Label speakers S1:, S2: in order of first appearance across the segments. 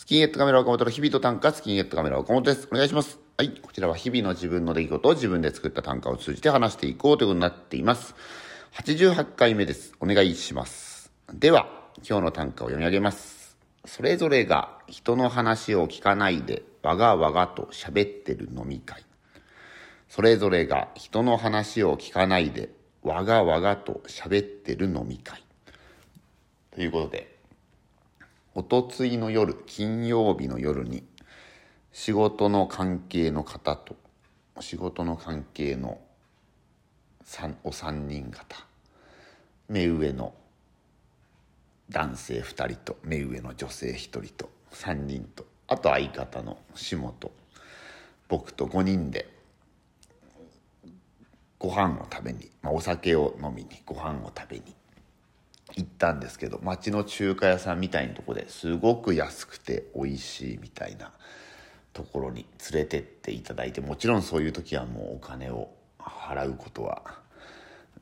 S1: スキンヘッドカメラ岡本の日々と短歌、スキンヘッドカメラ岡本です。お願いします。はい。こちらは日々の自分の出来事を自分で作った短歌を通じて話していこうということになっています。88回目です。お願いします。では、今日の短歌を読み上げます。それぞれが人の話を聞かないで、わがわがと喋ってる飲み会。それぞれが人の話を聞かないで、わがわがと喋ってる飲み会。ということで、おとついの夜、金曜日の夜に、仕事の関係の方と、仕事の関係の三お三人方、目上の男性2人と、目上の女性1人と、3人と、あと相方の下と、僕と5人で、ご飯を食べに、まあ、お酒を飲みにご飯を食べに行ったんですけど町の中華屋さんみたいなとこですごく安くて美味しいみたいなところに連れてっていただいてもちろんそういう時はもうお金を払うことは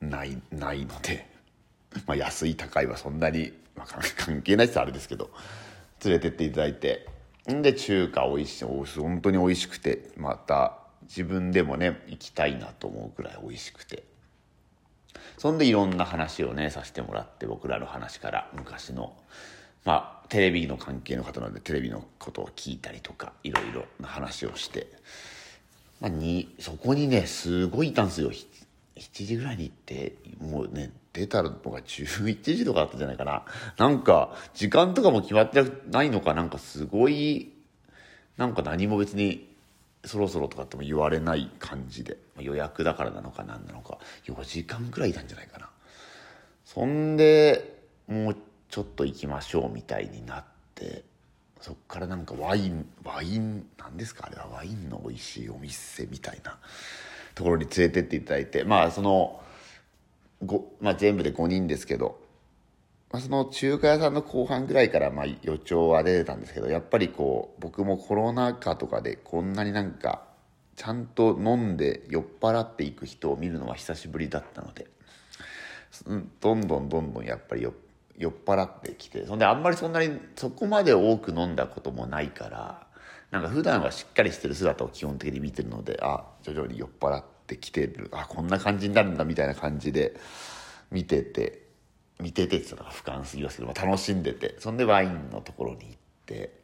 S1: ないないので、まあ、安い高いはそんなに、まあ、関係ないってあれですけど連れてっていただいてんで中華美味しい本当に美味しくてまた自分でもね行きたいなと思うくらい美味しくて。そんでいろんな話をねさせてもらって僕らの話から昔の。まあテレビの関係の方なのでテレビのことを聞いたりとかいろいろな話をして、まあ、にそこにねすごいいたんですよ。7時ぐらいに行ってもうね出たのが11時とかだったじゃないかな。なんか時間とかも決まってないのかなんかすごいなんか何も別にそろそろとかっても言われない感じで予約だからなのか何なのか4時間くらいいたんじゃないかな。そんでもうちょっと行きましょうみたいになってそっからなんかワインワイン何ですかあれはワインの美味しいお店みたいなところに連れてっていただいてまあそのまあ、全部で5人ですけど、まあ、その中華屋さんの後半ぐらいからまあ予兆は出てたんですけどやっぱりこう僕もコロナ禍とかでこんなになんかちゃんと飲んで酔っ払っていく人を見るのは久しぶりだったのでどんどんどんどんやっぱり酔っ払ってきてそんであんまりそんなにそこまで多く飲んだこともないからなんか普段はしっかりしてる姿を基本的に見てるのであ徐々に酔っ払ってきてるあこんな感じになるんだみたいな感じで見てて見ててって言ったら俯瞰すぎますけど、まあ、楽しんでて。そんでワインのところに行って。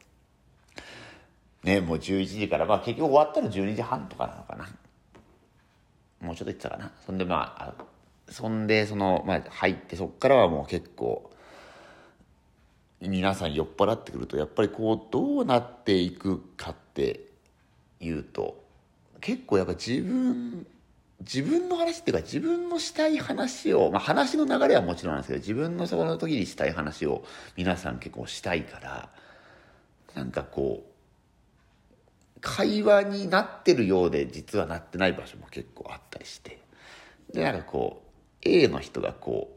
S1: ねもう11時からまあ結局終わったら12時半とかなのかな。もうちょっと言ってたかな。そんでまあそんでその、まあ、入ってそっからはもう結構皆さん酔っ払ってくるとやっぱりこうどうなっていくかっていうと結構やっぱ自分自分の話っていうか自分のしたい話を、まあ、話の流れはもちろんなんですけど自分のそこの時にしたい話を皆さん結構したいからなんかこう会話になってるようで実はなってない場所も結構あったりしてでなんかこう A の人がこう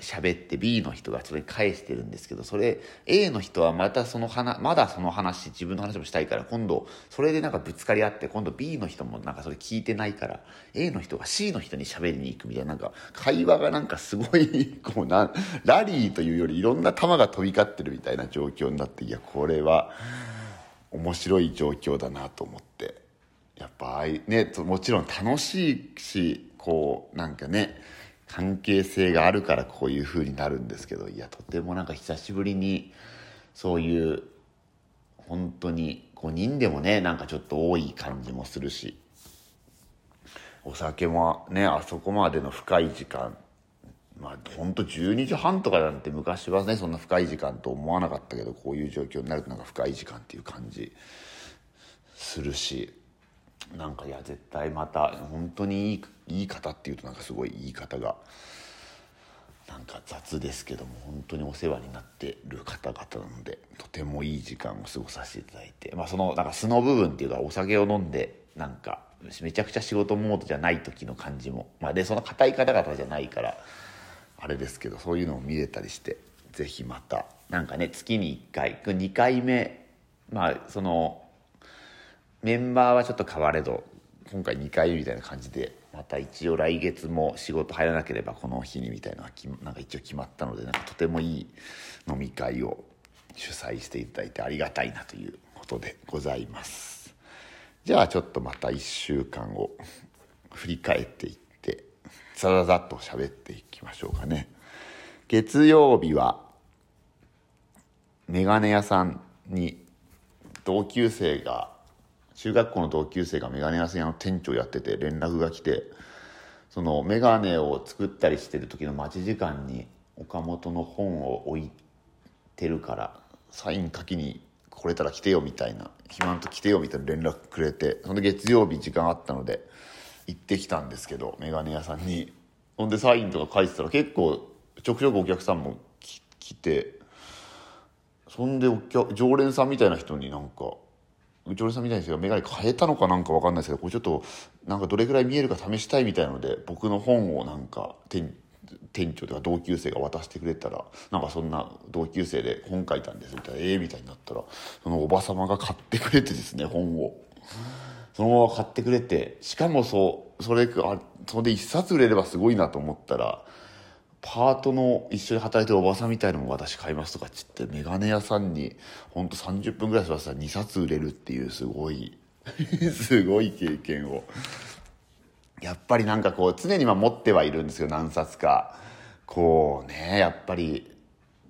S1: 喋って B の人がそれ返してるんですけどそれ A の人はまたその話まだその話自分の話もしたいから今度それでなんかぶつかり合って今度 B の人もなんかそれ聞いてないから A の人が C の人に喋りに行くみたいななんか会話がなんかすごい こうなラリーというよりいろんな球が飛び交ってるみたいな状況になっていやこれは面白い状況だなと思って。やっぱねもちろん楽しいしこうなんかね関係性があるからこういう風になるんですけどいやとてもなんか久しぶりにそういう本当に5人でもねなんかちょっと多い感じもするし。お酒もねあそこまでの深い時間。まあ本当12時半とかなんて昔はねそんな深い時間と思わなかったけどこういう状況になるとなんか深い時間っていう感じするし。なんかいや絶対また本当にいい言い方っていうとなんかすごい言い方がなんか雑ですけども本当にお世話になってる方々なのでとてもいい時間を過ごさせていただいて、まあ、そのなんか素の部分っていうかお酒を飲んでなんかめちゃくちゃ仕事モードじゃない時の感じも、まあ、でその硬い方々じゃないからあれですけどそういうのを見れたりして是非またなんかね月に1回2回目まあそのメンバーはちょっと変われど今回2回みたいな感じでまた一応来月も仕事入らなければこの日にみたいなのはなんか一応決まったのでなんかとてもいい飲み会を主催していただいてありがたいなということでございます。じゃあちょっとまた1週間を振り返っていってざざざっと喋っていきましょうかね。月曜日はメガネ屋さんに同級生が中学校の同級生がメガネ屋さんの店長やってて連絡が来てそのメガネを作ったりしてる時の待ち時間に岡本の本を置いてるからサイン書きに来れたら来てよみたいな暇のと来てよみたいな連絡くれてそんで月曜日時間あったので行ってきたんですけどメガネ屋さんに。ほんでサインとか書いてたら結構ちょくちょくお客さんも来てそんでお客常連さんみたいな人になんか常連さんみたいな人が眼鏡変えたのかなんか分かんないですけどこれちょっとなんかどれぐらい見えるか試したいみたいので僕の本をなんか店店長とか同級生が渡してくれたらなんかそんな同級生で本書いたんですみたいなええー、みたいになったらそのおば様が買ってくれてですね本を。そのまま買ってくれてしかもそうそれあそれで一冊売れればすごいなと思ったらパートの一緒に働いてるおばさんみたいのも私買いますとかっつってメガネ屋さんにほんと30分ぐらい座ってたら2冊売れるっていうすごい すごい経験を。やっぱりなんかこう常にま持ってはいるんですよ何冊か。こうねやっぱり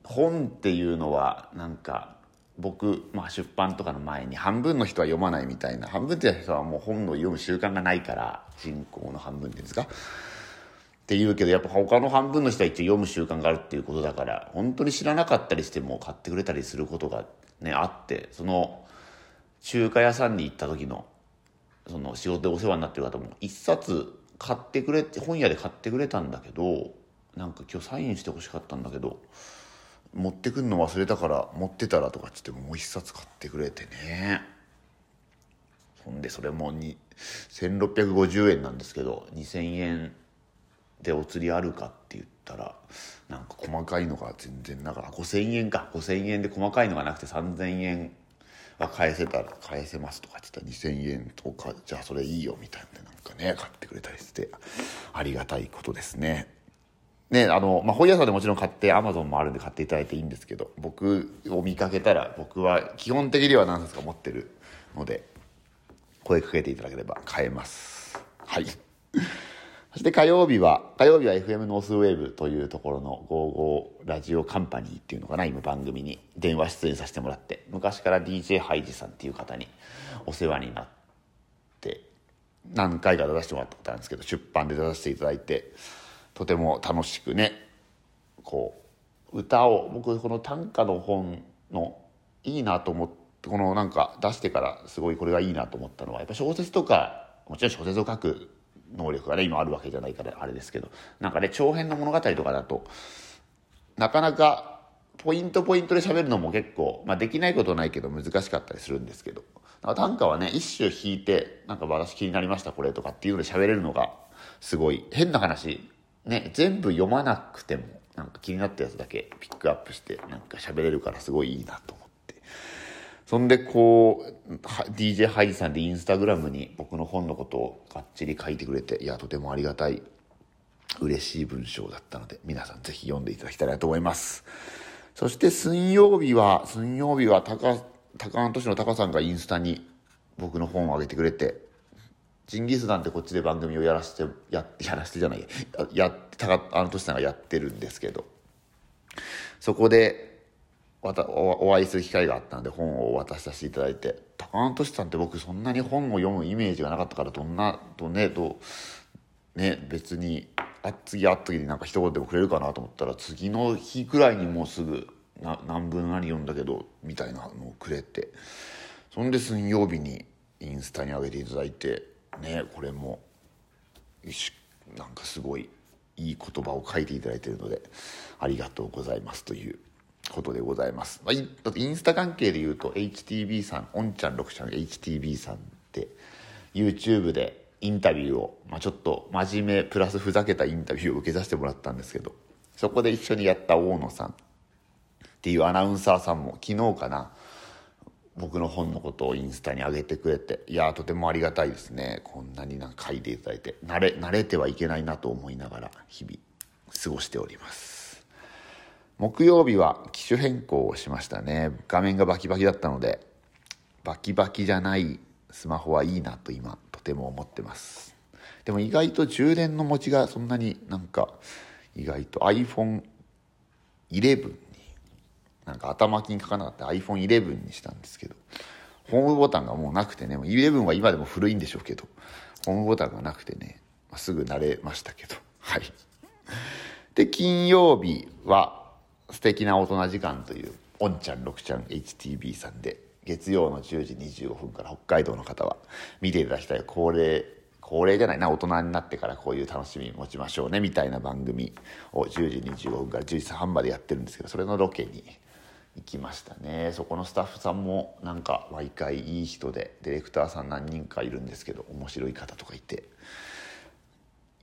S1: 本っていうのはなんか僕、まあ、出版とかの前に半分の人は読まないみたいな半分っていう人はもう本を読む習慣がないから人口の半分っていうんですか。って言うけどやっぱ他の半分の人は一応読む習慣があるっていうことだから本当に知らなかったりしても買ってくれたりすることがねあってその中華屋さんに行った時のその仕事でお世話になってる方も一冊買ってくれって本屋で買ってくれたんだけどなんか今日サインしてほしかったんだけど持ってくるの忘れたから持ってたらとかっつってもう一冊買ってくれてね。そんでそれもに1650円なんですけど2000円でお釣りあるかって言ったらなんか細かいのが全然なんか5,000円か5,000円で細かいのがなくて3,000円は返せたら返せますとかって言ったら2,000円とかじゃあそれいいよみたいななんかね買ってくれたりしてありがたいことですね。ね、あの、まあ、本屋さんでもちろん買って、アマゾンもあるんで買っていただいていいんですけど、僕を見かけたら、僕は基本的には何冊か持ってるので、声かけていただければ買えます。はい。そして火曜日は、火曜日は FM ノースウェーブというところの55ラジオカンパニーっていうのかな、今番組に電話出演させてもらって、昔から DJ ハイジさんっていう方にお世話になって、何回か出させてもらったことあるんですけど、出版で出させていただいて、とても楽しくね、こう、歌を、僕この短歌の本のいいなと思って、このなんか出してからすごいこれがいいなと思ったのは、やっぱ小説とか、もちろん小説を書く能力がね今あるわけじゃないからあれですけど。なんかね長編の物語とかだとなかなかポイントポイントで喋るのも結構、まあ、できないことないけど難しかったりするんですけど。短歌はね一首弾いてなんか私気になりましたこれとかっていうので喋れるのがすごい。変な話ね全部読まなくてもなんか気になったやつだけピックアップしてなんか喋れるからすごいいいなと思って。そんでこう、DJ ハイジさんでインスタグラムに僕の本のことをがっちり書いてくれて、いや、とてもありがたい、嬉しい文章だったので、皆さんぜひ読んでいただきたいなと思います。そして水曜日は、水曜日は高、高安都市の高さんがインスタに僕の本をあげてくれて、ジンギスカンってこっちで番組をやらせて、や、やらせてじゃない、や、や、高安都市さんがやってるんですけど、そこで、おお会いする機会があったので本を渡させていただいて。高安俊さんって僕そんなに本を読むイメージがなかったからどんなとねどね別にあ次会った時になんか一言でもくれるかなと思ったら次の日くらいにもうすぐな何分何読んだけどみたいなのをくれて。そんで水曜日にインスタに上げていただいてねこれもなんかすごいいい言葉を書いていただいてるのでありがとうございますということでございます。まあ、インスタ関係で言うと HTB さん、おんちゃん6ちゃん HTB さんって YouTube でインタビューを、まあ、ちょっと真面目プラスふざけたインタビューを受けさせてもらったんですけど、そこで一緒にやった大野さんっていうアナウンサーさんも昨日かな、僕の本のことをインスタに上げてくれて、いやとてもありがたいですね。こんなになんか書いていただいて、慣れ、慣れてはいけないなと思いながら日々過ごしております。木曜日は機種変更をしましたね。画面がバキバキだったのでバキバキじゃないスマホはいいなと今とても思ってます。でも意外と充電の持ちがそんなになんか意外と iPhone11 になんか頭金かかなかった iPhone11 にしたんですけどホームボタンがもうなくてね11は今でも古いんでしょうけどホームボタンがなくてね、すぐ慣れましたけど。はい。で金曜日は素敵な大人時間というおんちゃん6ちゃん HTB さんで月曜の10時25分から北海道の方は見ていただきたい恒例恒例じゃないな大人になってからこういう楽しみ持ちましょうねみたいな番組を10時25分から10時半までやってるんですけどそれのロケに行きましたね。そこのスタッフさんもなんか毎回いい人でディレクターさん何人かいるんですけど面白い方とかいて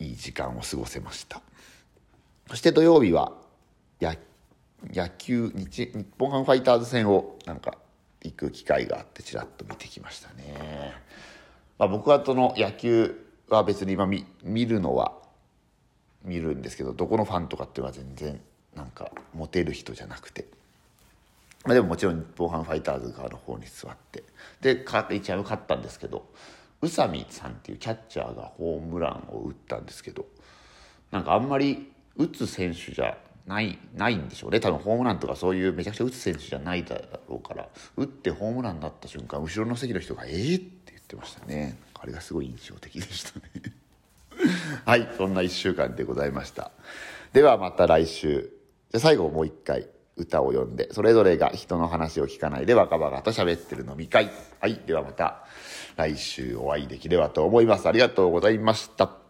S1: いい時間を過ごせました。そして土曜日は野野球日日本ハムファイターズ戦をなんか行く機会があってちらっと見てきましたね、まあ、僕はその野球は別に今見見るのは見るんですけどどこのファンとかっていうのは全然なんかモテる人じゃなくて、まあ、でももちろん日本ハムファイターズ側の方に座って。で1試合勝ったんですけど宇佐美さんっていうキャッチャーがホームランを打ったんですけどなんかあんまり打つ選手じゃないないんでしょうね。多分ホームランとかそういうめちゃくちゃ打つ選手じゃないだろうから。打ってホームランになった瞬間後ろの席の人が「えー!」って言ってましたね。あれがすごい印象的でしたね。はいそんな1週間でございました。ではまた来週。じゃ最後もう一回歌を読んでそれぞれが人の話を聞かないで若々と喋ってる飲み会。はいではまた来週お会いできればと思います。ありがとうございました。